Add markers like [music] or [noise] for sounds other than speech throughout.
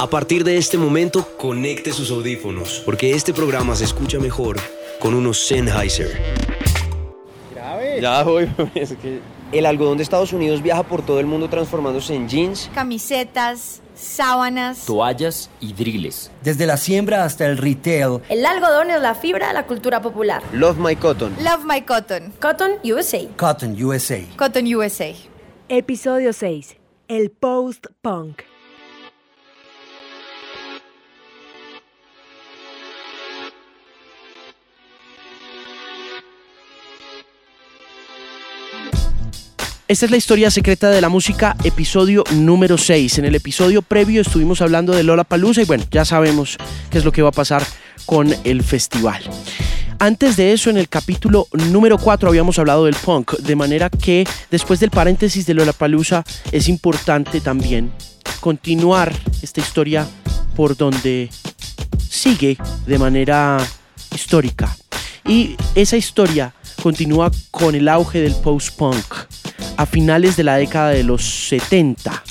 A partir de este momento, conecte sus audífonos, porque este programa se escucha mejor con unos Sennheiser. Ya voy, [laughs] es que El algodón de Estados Unidos viaja por todo el mundo transformándose en jeans. Camisetas, sábanas. toallas y driles. Desde la siembra hasta el retail, El algodón es la fibra de la cultura popular. Love My Cotton. Love My Cotton. Cotton USA. Cotton USA. Cotton USA. Episodio 6. El post-punk. Esta es la historia secreta de la música, episodio número 6. En el episodio previo estuvimos hablando de Lola Palusa y bueno, ya sabemos qué es lo que va a pasar con el festival. Antes de eso, en el capítulo número 4 habíamos hablado del punk, de manera que después del paréntesis de Lola Palusa es importante también continuar esta historia por donde sigue de manera histórica. Y esa historia continúa con el auge del post-punk a finales de la década de los 70,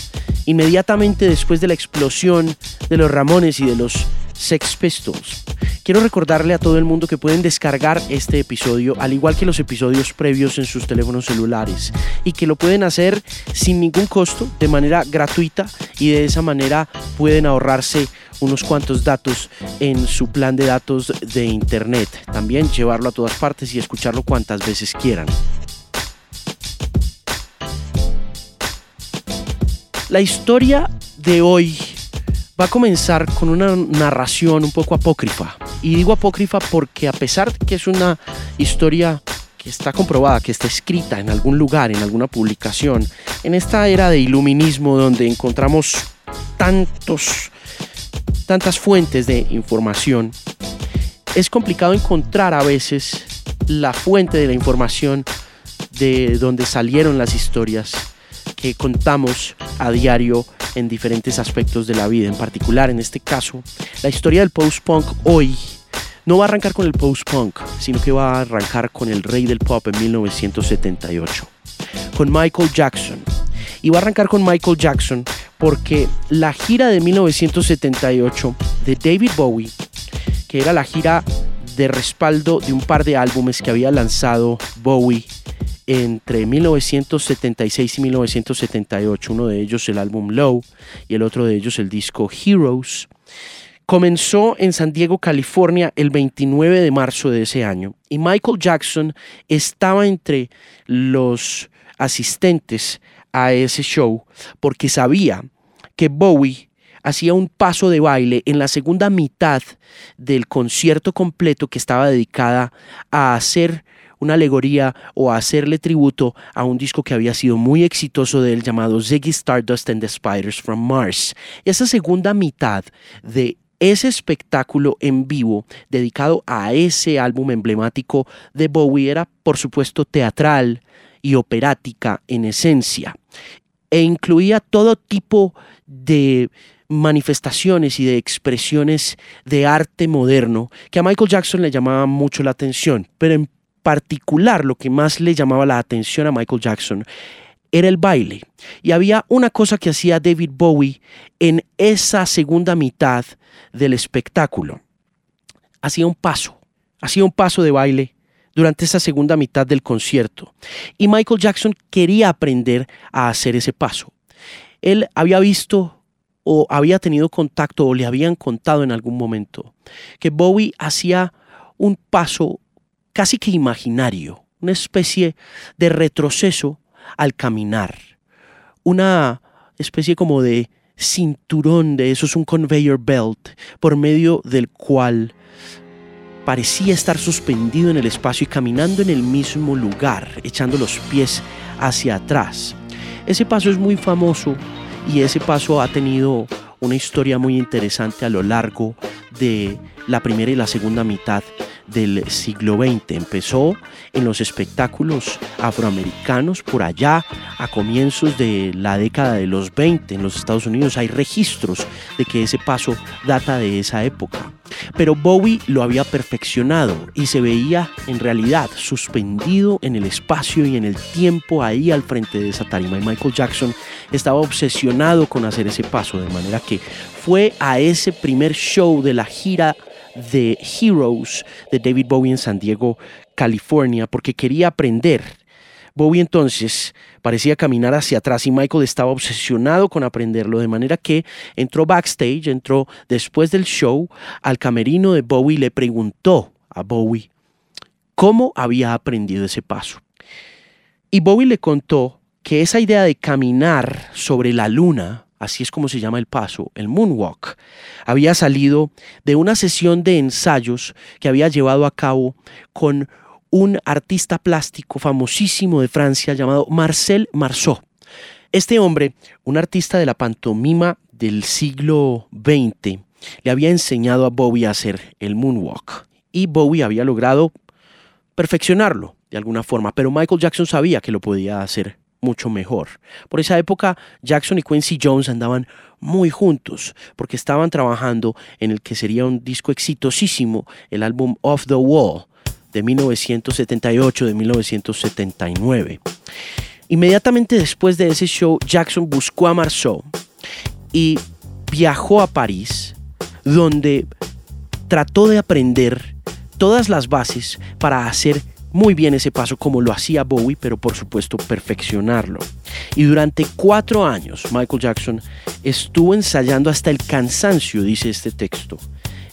inmediatamente después de la explosión de los Ramones y de los Sex Pistols. Quiero recordarle a todo el mundo que pueden descargar este episodio, al igual que los episodios previos en sus teléfonos celulares, y que lo pueden hacer sin ningún costo, de manera gratuita, y de esa manera pueden ahorrarse unos cuantos datos en su plan de datos de internet. También llevarlo a todas partes y escucharlo cuantas veces quieran. La historia de hoy va a comenzar con una narración un poco apócrifa. Y digo apócrifa porque a pesar de que es una historia que está comprobada, que está escrita en algún lugar, en alguna publicación, en esta era de iluminismo donde encontramos tantos, tantas fuentes de información, es complicado encontrar a veces la fuente de la información de donde salieron las historias que contamos a diario en diferentes aspectos de la vida. En particular, en este caso, la historia del post-punk hoy no va a arrancar con el post-punk, sino que va a arrancar con el rey del pop en 1978, con Michael Jackson. Y va a arrancar con Michael Jackson porque la gira de 1978 de David Bowie, que era la gira de respaldo de un par de álbumes que había lanzado Bowie entre 1976 y 1978, uno de ellos el álbum Low y el otro de ellos el disco Heroes, comenzó en San Diego, California el 29 de marzo de ese año y Michael Jackson estaba entre los asistentes a ese show porque sabía que Bowie hacía un paso de baile en la segunda mitad del concierto completo que estaba dedicada a hacer una alegoría o hacerle tributo a un disco que había sido muy exitoso de él llamado Ziggy Stardust and the Spiders from Mars. Esa segunda mitad de ese espectáculo en vivo dedicado a ese álbum emblemático de Bowie era por supuesto teatral y operática en esencia e incluía todo tipo de manifestaciones y de expresiones de arte moderno que a Michael Jackson le llamaban mucho la atención, pero en particular lo que más le llamaba la atención a Michael Jackson era el baile. Y había una cosa que hacía David Bowie en esa segunda mitad del espectáculo. Hacía un paso, hacía un paso de baile durante esa segunda mitad del concierto. Y Michael Jackson quería aprender a hacer ese paso. Él había visto o había tenido contacto o le habían contado en algún momento que Bowie hacía un paso casi que imaginario, una especie de retroceso al caminar, una especie como de cinturón de eso es un conveyor belt por medio del cual parecía estar suspendido en el espacio y caminando en el mismo lugar, echando los pies hacia atrás. Ese paso es muy famoso y ese paso ha tenido una historia muy interesante a lo largo de la primera y la segunda mitad del siglo XX. Empezó en los espectáculos afroamericanos por allá a comienzos de la década de los 20 en los Estados Unidos. Hay registros de que ese paso data de esa época. Pero Bowie lo había perfeccionado y se veía en realidad suspendido en el espacio y en el tiempo ahí al frente de esa tarima. Y Michael Jackson estaba obsesionado con hacer ese paso, de manera que fue a ese primer show de la gira de Heroes de David Bowie en San Diego, California, porque quería aprender. Bowie entonces parecía caminar hacia atrás y Michael estaba obsesionado con aprenderlo, de manera que entró backstage, entró después del show al camerino de Bowie y le preguntó a Bowie cómo había aprendido ese paso. Y Bowie le contó que esa idea de caminar sobre la luna, así es como se llama el paso, el moonwalk, había salido de una sesión de ensayos que había llevado a cabo con un artista plástico famosísimo de Francia llamado Marcel Marceau. Este hombre, un artista de la pantomima del siglo XX, le había enseñado a Bowie a hacer el moonwalk y Bowie había logrado perfeccionarlo de alguna forma, pero Michael Jackson sabía que lo podía hacer mucho mejor. Por esa época, Jackson y Quincy Jones andaban muy juntos porque estaban trabajando en el que sería un disco exitosísimo, el álbum Off the Wall, de 1978, de 1979. Inmediatamente después de ese show, Jackson buscó a Marceau y viajó a París, donde trató de aprender todas las bases para hacer muy bien ese paso como lo hacía Bowie, pero por supuesto perfeccionarlo. Y durante cuatro años Michael Jackson estuvo ensayando hasta el cansancio, dice este texto,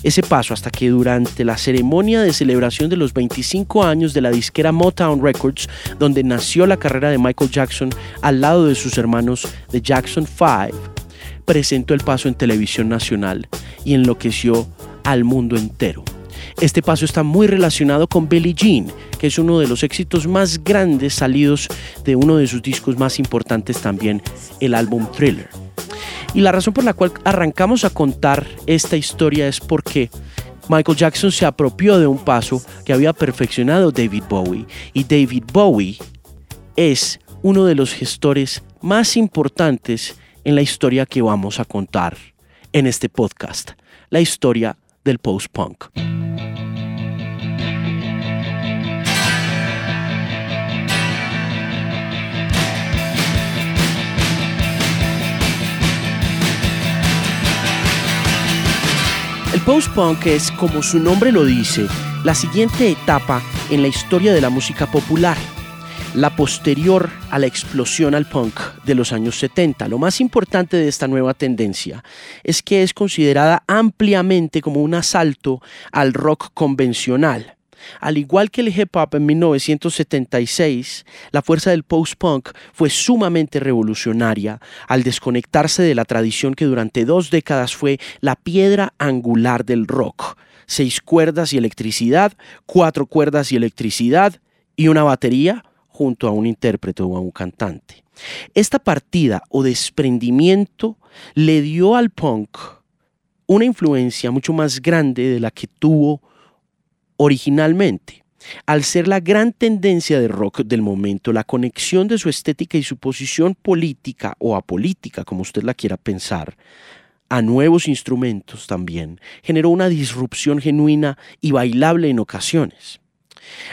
ese paso hasta que durante la ceremonia de celebración de los 25 años de la disquera Motown Records, donde nació la carrera de Michael Jackson al lado de sus hermanos de Jackson 5, presentó el paso en televisión nacional y enloqueció al mundo entero. Este paso está muy relacionado con Billie Jean, que es uno de los éxitos más grandes salidos de uno de sus discos más importantes también, el álbum Thriller. Y la razón por la cual arrancamos a contar esta historia es porque Michael Jackson se apropió de un paso que había perfeccionado David Bowie y David Bowie es uno de los gestores más importantes en la historia que vamos a contar en este podcast, la historia del post-punk. Post-punk es, como su nombre lo dice, la siguiente etapa en la historia de la música popular, la posterior a la explosión al punk de los años 70. Lo más importante de esta nueva tendencia es que es considerada ampliamente como un asalto al rock convencional. Al igual que el hip hop en 1976, la fuerza del post-punk fue sumamente revolucionaria al desconectarse de la tradición que durante dos décadas fue la piedra angular del rock. Seis cuerdas y electricidad, cuatro cuerdas y electricidad y una batería junto a un intérprete o a un cantante. Esta partida o desprendimiento le dio al punk una influencia mucho más grande de la que tuvo originalmente. Al ser la gran tendencia de rock del momento, la conexión de su estética y su posición política o apolítica, como usted la quiera pensar, a nuevos instrumentos también, generó una disrupción genuina y bailable en ocasiones.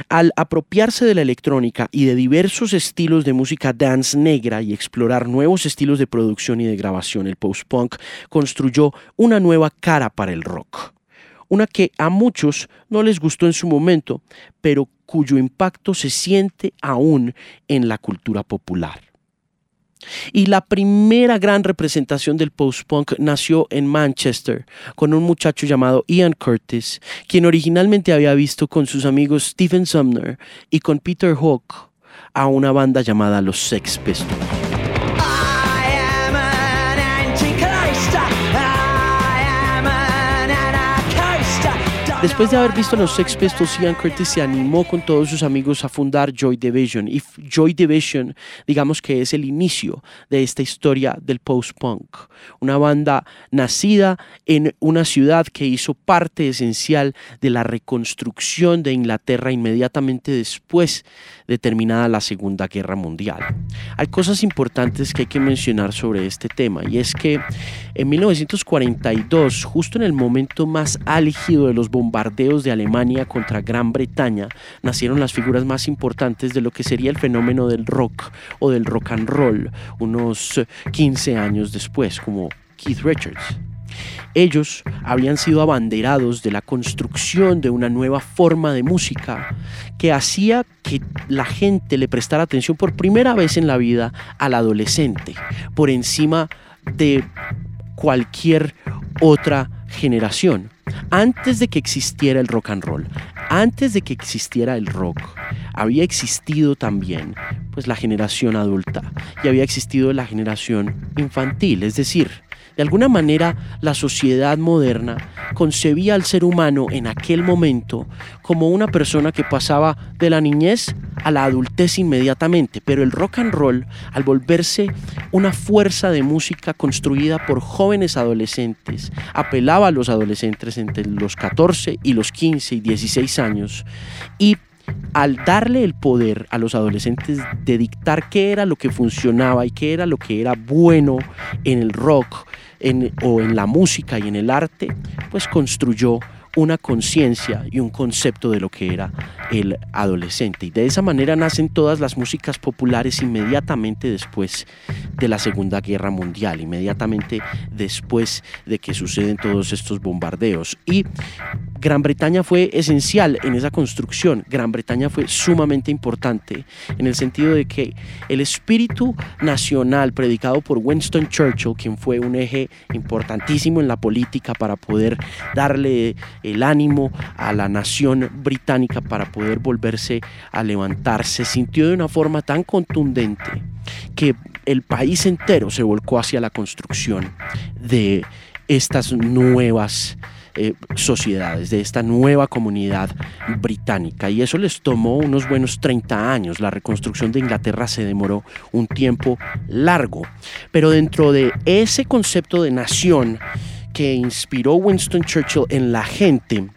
Al apropiarse de la electrónica y de diversos estilos de música dance negra y explorar nuevos estilos de producción y de grabación, el post-punk construyó una nueva cara para el rock una que a muchos no les gustó en su momento, pero cuyo impacto se siente aún en la cultura popular. Y la primera gran representación del post-punk nació en Manchester con un muchacho llamado Ian Curtis, quien originalmente había visto con sus amigos Stephen Sumner y con Peter Hook a una banda llamada los Sex Pistols. Después de haber visto a los Sex Pistols, Ian Curtis se animó con todos sus amigos a fundar Joy Division. Y Joy Division, digamos que es el inicio de esta historia del post-punk. Una banda nacida en una ciudad que hizo parte esencial de la reconstrucción de Inglaterra inmediatamente después de terminada la Segunda Guerra Mundial. Hay cosas importantes que hay que mencionar sobre este tema y es que en 1942, justo en el momento más álgido de los bombardeos de Alemania contra Gran Bretaña, nacieron las figuras más importantes de lo que sería el fenómeno del rock o del rock and roll unos 15 años después, como Keith Richards. Ellos habían sido abanderados de la construcción de una nueva forma de música que hacía que la gente le prestara atención por primera vez en la vida al adolescente, por encima de cualquier otra generación. Antes de que existiera el rock and roll, antes de que existiera el rock, había existido también pues la generación adulta y había existido la generación infantil, es decir, de alguna manera, la sociedad moderna concebía al ser humano en aquel momento como una persona que pasaba de la niñez a la adultez inmediatamente, pero el rock and roll, al volverse una fuerza de música construida por jóvenes adolescentes, apelaba a los adolescentes entre los 14 y los 15 y 16 años y al darle el poder a los adolescentes de dictar qué era lo que funcionaba y qué era lo que era bueno en el rock o en la música y en el arte, pues construyó una conciencia y un concepto de lo que era el adolescente. Y de esa manera nacen todas las músicas populares inmediatamente después de la Segunda Guerra Mundial, inmediatamente después de que suceden todos estos bombardeos. Y Gran Bretaña fue esencial en esa construcción. Gran Bretaña fue sumamente importante en el sentido de que el espíritu nacional predicado por Winston Churchill, quien fue un eje importantísimo en la política para poder darle el ánimo a la nación británica para poder volverse a levantar, se sintió de una forma tan contundente que el país entero se volcó hacia la construcción de estas nuevas eh, sociedades, de esta nueva comunidad británica. Y eso les tomó unos buenos 30 años. La reconstrucción de Inglaterra se demoró un tiempo largo. Pero dentro de ese concepto de nación que inspiró Winston Churchill en la gente,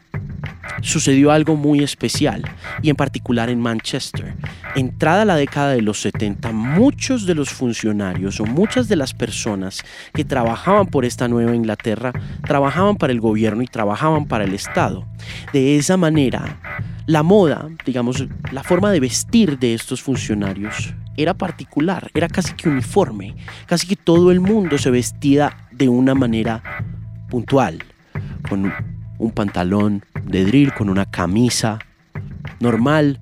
sucedió algo muy especial, y en particular en Manchester. Entrada la década de los 70, muchos de los funcionarios o muchas de las personas que trabajaban por esta nueva Inglaterra trabajaban para el gobierno y trabajaban para el Estado. De esa manera, la moda, digamos, la forma de vestir de estos funcionarios era particular, era casi que uniforme, casi que todo el mundo se vestía de una manera puntual, con un pantalón de drill con una camisa normal.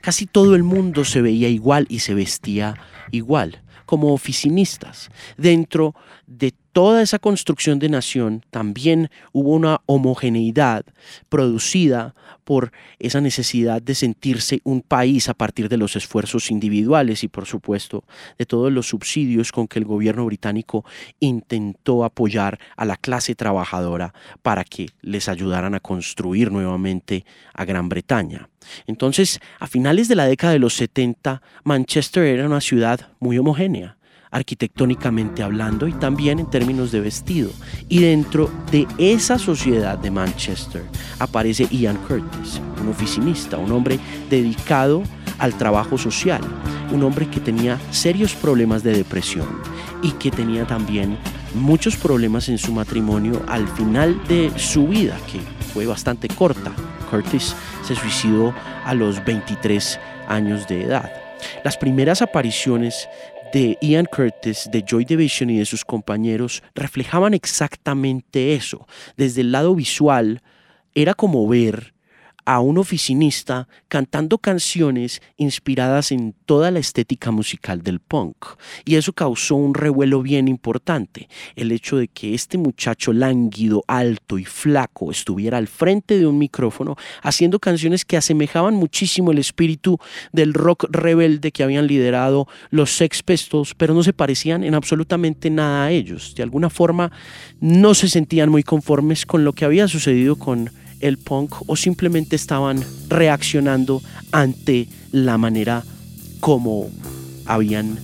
Casi todo el mundo se veía igual y se vestía igual, como oficinistas. Dentro de toda esa construcción de nación también hubo una homogeneidad producida por esa necesidad de sentirse un país a partir de los esfuerzos individuales y por supuesto de todos los subsidios con que el gobierno británico intentó apoyar a la clase trabajadora para que les ayudaran a construir nuevamente a Gran Bretaña. Entonces, a finales de la década de los 70, Manchester era una ciudad muy homogénea arquitectónicamente hablando y también en términos de vestido. Y dentro de esa sociedad de Manchester aparece Ian Curtis, un oficinista, un hombre dedicado al trabajo social, un hombre que tenía serios problemas de depresión y que tenía también muchos problemas en su matrimonio al final de su vida, que fue bastante corta. Curtis se suicidó a los 23 años de edad. Las primeras apariciones de Ian Curtis, de Joy Division y de sus compañeros reflejaban exactamente eso. Desde el lado visual, era como ver a un oficinista cantando canciones inspiradas en toda la estética musical del punk. Y eso causó un revuelo bien importante. El hecho de que este muchacho lánguido, alto y flaco estuviera al frente de un micrófono haciendo canciones que asemejaban muchísimo el espíritu del rock rebelde que habían liderado los Sex Pistols, pero no se parecían en absolutamente nada a ellos. De alguna forma no se sentían muy conformes con lo que había sucedido con el punk o simplemente estaban reaccionando ante la manera como habían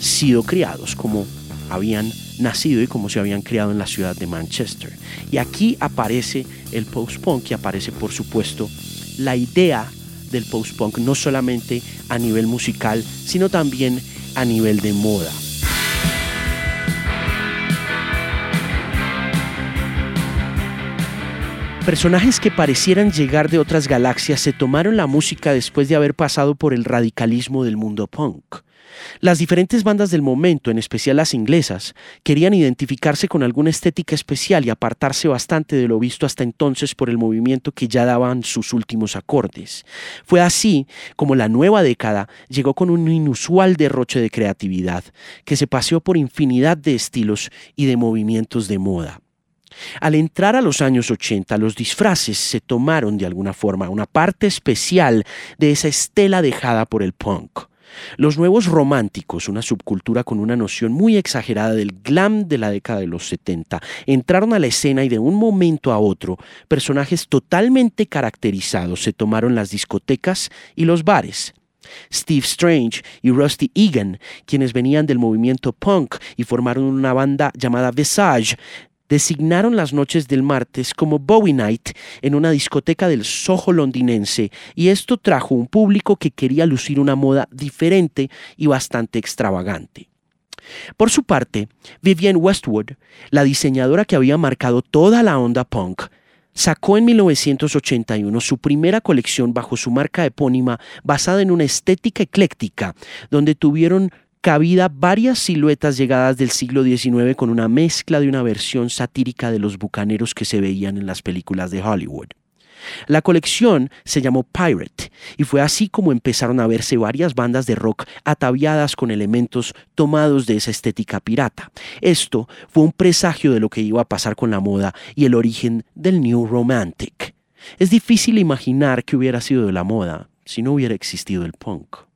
sido criados, como habían nacido y como se habían criado en la ciudad de Manchester. Y aquí aparece el post-punk y aparece por supuesto la idea del post-punk no solamente a nivel musical, sino también a nivel de moda. Personajes que parecieran llegar de otras galaxias se tomaron la música después de haber pasado por el radicalismo del mundo punk. Las diferentes bandas del momento, en especial las inglesas, querían identificarse con alguna estética especial y apartarse bastante de lo visto hasta entonces por el movimiento que ya daban sus últimos acordes. Fue así como la nueva década llegó con un inusual derroche de creatividad, que se paseó por infinidad de estilos y de movimientos de moda. Al entrar a los años 80, los disfraces se tomaron de alguna forma una parte especial de esa estela dejada por el punk. Los nuevos románticos, una subcultura con una noción muy exagerada del glam de la década de los 70, entraron a la escena y de un momento a otro, personajes totalmente caracterizados se tomaron las discotecas y los bares. Steve Strange y Rusty Egan, quienes venían del movimiento punk y formaron una banda llamada Visage, designaron las noches del martes como Bowie Night en una discoteca del Soho londinense y esto trajo un público que quería lucir una moda diferente y bastante extravagante. Por su parte, Vivienne Westwood, la diseñadora que había marcado toda la onda punk, sacó en 1981 su primera colección bajo su marca epónima basada en una estética ecléctica, donde tuvieron cabida varias siluetas llegadas del siglo XIX con una mezcla de una versión satírica de los bucaneros que se veían en las películas de Hollywood. La colección se llamó Pirate y fue así como empezaron a verse varias bandas de rock ataviadas con elementos tomados de esa estética pirata. Esto fue un presagio de lo que iba a pasar con la moda y el origen del New Romantic. Es difícil imaginar que hubiera sido de la moda si no hubiera existido el punk.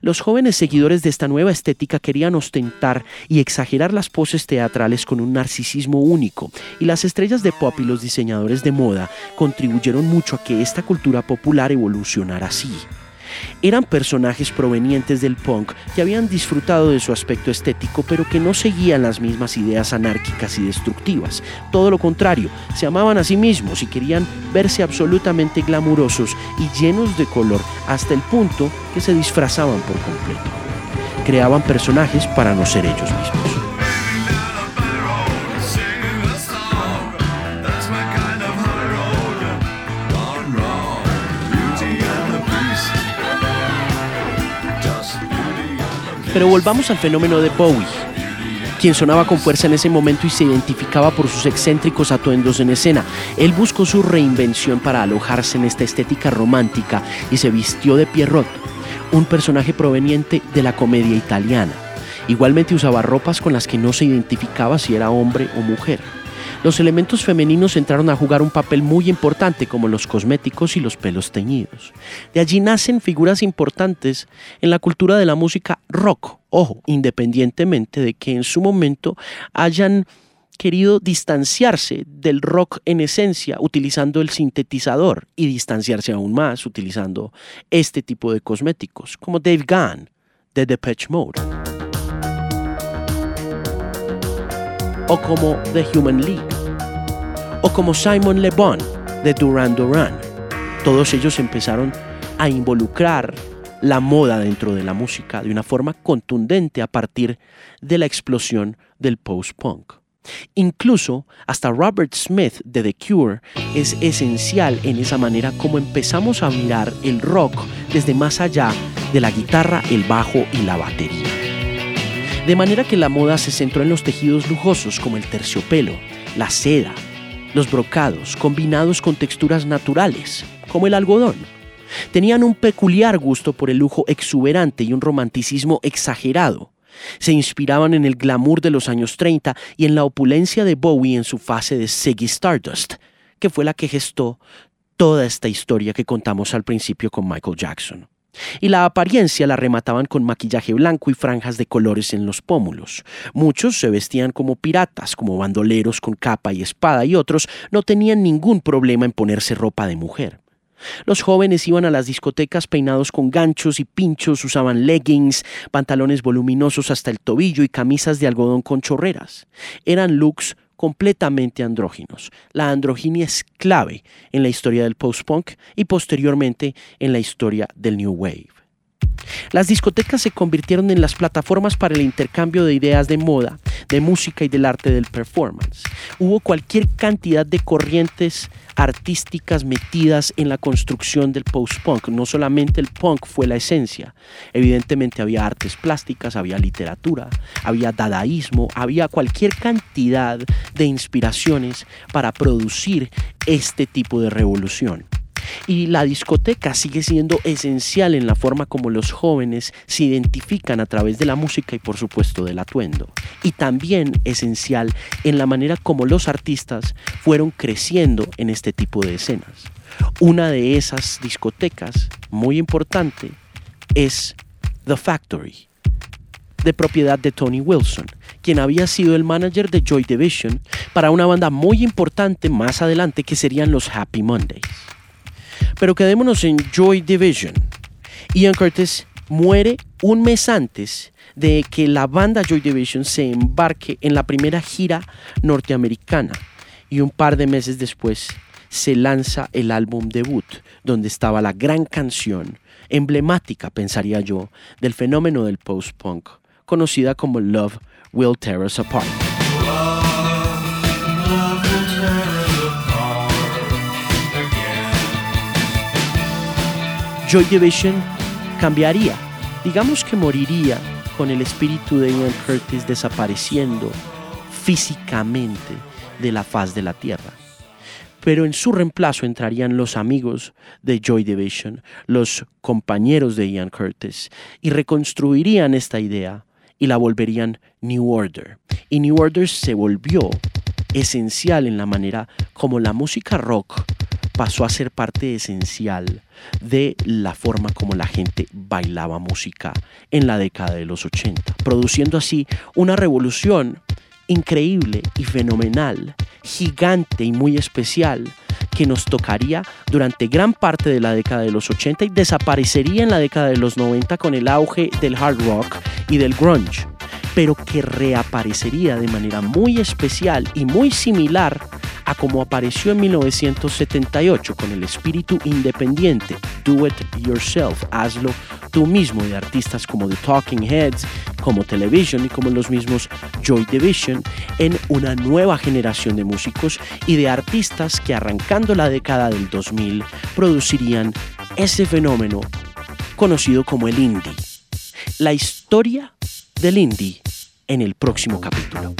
Los jóvenes seguidores de esta nueva estética querían ostentar y exagerar las poses teatrales con un narcisismo único, y las estrellas de pop y los diseñadores de moda contribuyeron mucho a que esta cultura popular evolucionara así. Eran personajes provenientes del punk que habían disfrutado de su aspecto estético, pero que no seguían las mismas ideas anárquicas y destructivas. Todo lo contrario, se amaban a sí mismos y querían verse absolutamente glamurosos y llenos de color hasta el punto que se disfrazaban por completo. Creaban personajes para no ser ellos mismos. Pero volvamos al fenómeno de Bowie, quien sonaba con fuerza en ese momento y se identificaba por sus excéntricos atuendos en escena. Él buscó su reinvención para alojarse en esta estética romántica y se vistió de Pierrot, un personaje proveniente de la comedia italiana. Igualmente usaba ropas con las que no se identificaba si era hombre o mujer los elementos femeninos entraron a jugar un papel muy importante como los cosméticos y los pelos teñidos. De allí nacen figuras importantes en la cultura de la música rock, ojo, independientemente de que en su momento hayan querido distanciarse del rock en esencia utilizando el sintetizador y distanciarse aún más utilizando este tipo de cosméticos, como Dave Gunn de Depeche Mode. o como The Human League, o como Simon Le Bon de Duran Duran. Todos ellos empezaron a involucrar la moda dentro de la música de una forma contundente a partir de la explosión del post-punk. Incluso hasta Robert Smith de The Cure es esencial en esa manera como empezamos a mirar el rock desde más allá de la guitarra, el bajo y la batería. De manera que la moda se centró en los tejidos lujosos como el terciopelo, la seda, los brocados, combinados con texturas naturales, como el algodón. Tenían un peculiar gusto por el lujo exuberante y un romanticismo exagerado. Se inspiraban en el glamour de los años 30 y en la opulencia de Bowie en su fase de Ziggy Stardust, que fue la que gestó toda esta historia que contamos al principio con Michael Jackson. Y la apariencia la remataban con maquillaje blanco y franjas de colores en los pómulos. Muchos se vestían como piratas, como bandoleros con capa y espada, y otros no tenían ningún problema en ponerse ropa de mujer. Los jóvenes iban a las discotecas peinados con ganchos y pinchos, usaban leggings, pantalones voluminosos hasta el tobillo y camisas de algodón con chorreras. Eran looks completamente andróginos. La androginia es clave en la historia del post-punk y posteriormente en la historia del New Wave. Las discotecas se convirtieron en las plataformas para el intercambio de ideas de moda, de música y del arte del performance. Hubo cualquier cantidad de corrientes artísticas metidas en la construcción del post-punk. No solamente el punk fue la esencia. Evidentemente había artes plásticas, había literatura, había dadaísmo, había cualquier cantidad de inspiraciones para producir este tipo de revolución. Y la discoteca sigue siendo esencial en la forma como los jóvenes se identifican a través de la música y por supuesto del atuendo. Y también esencial en la manera como los artistas fueron creciendo en este tipo de escenas. Una de esas discotecas muy importante es The Factory, de propiedad de Tony Wilson, quien había sido el manager de Joy Division para una banda muy importante más adelante que serían los Happy Mondays. Pero quedémonos en Joy Division. Ian Curtis muere un mes antes de que la banda Joy Division se embarque en la primera gira norteamericana y un par de meses después se lanza el álbum debut, donde estaba la gran canción, emblemática, pensaría yo, del fenómeno del post-punk, conocida como Love Will Tear Us Apart. Joy Division cambiaría. Digamos que moriría con el espíritu de Ian Curtis desapareciendo físicamente de la faz de la tierra. Pero en su reemplazo entrarían los amigos de Joy Division, los compañeros de Ian Curtis, y reconstruirían esta idea y la volverían New Order. Y New Order se volvió esencial en la manera como la música rock pasó a ser parte esencial de la forma como la gente bailaba música en la década de los 80, produciendo así una revolución increíble y fenomenal, gigante y muy especial que nos tocaría durante gran parte de la década de los 80 y desaparecería en la década de los 90 con el auge del hard rock y del grunge, pero que reaparecería de manera muy especial y muy similar a como apareció en 1978 con el espíritu independiente Do It Yourself, hazlo tú mismo, de artistas como The Talking Heads, como Television y como los mismos Joy Division, en una nueva generación de músicos y de artistas que arrancando la década del 2000 producirían ese fenómeno conocido como el indie. La historia del indie en el próximo capítulo.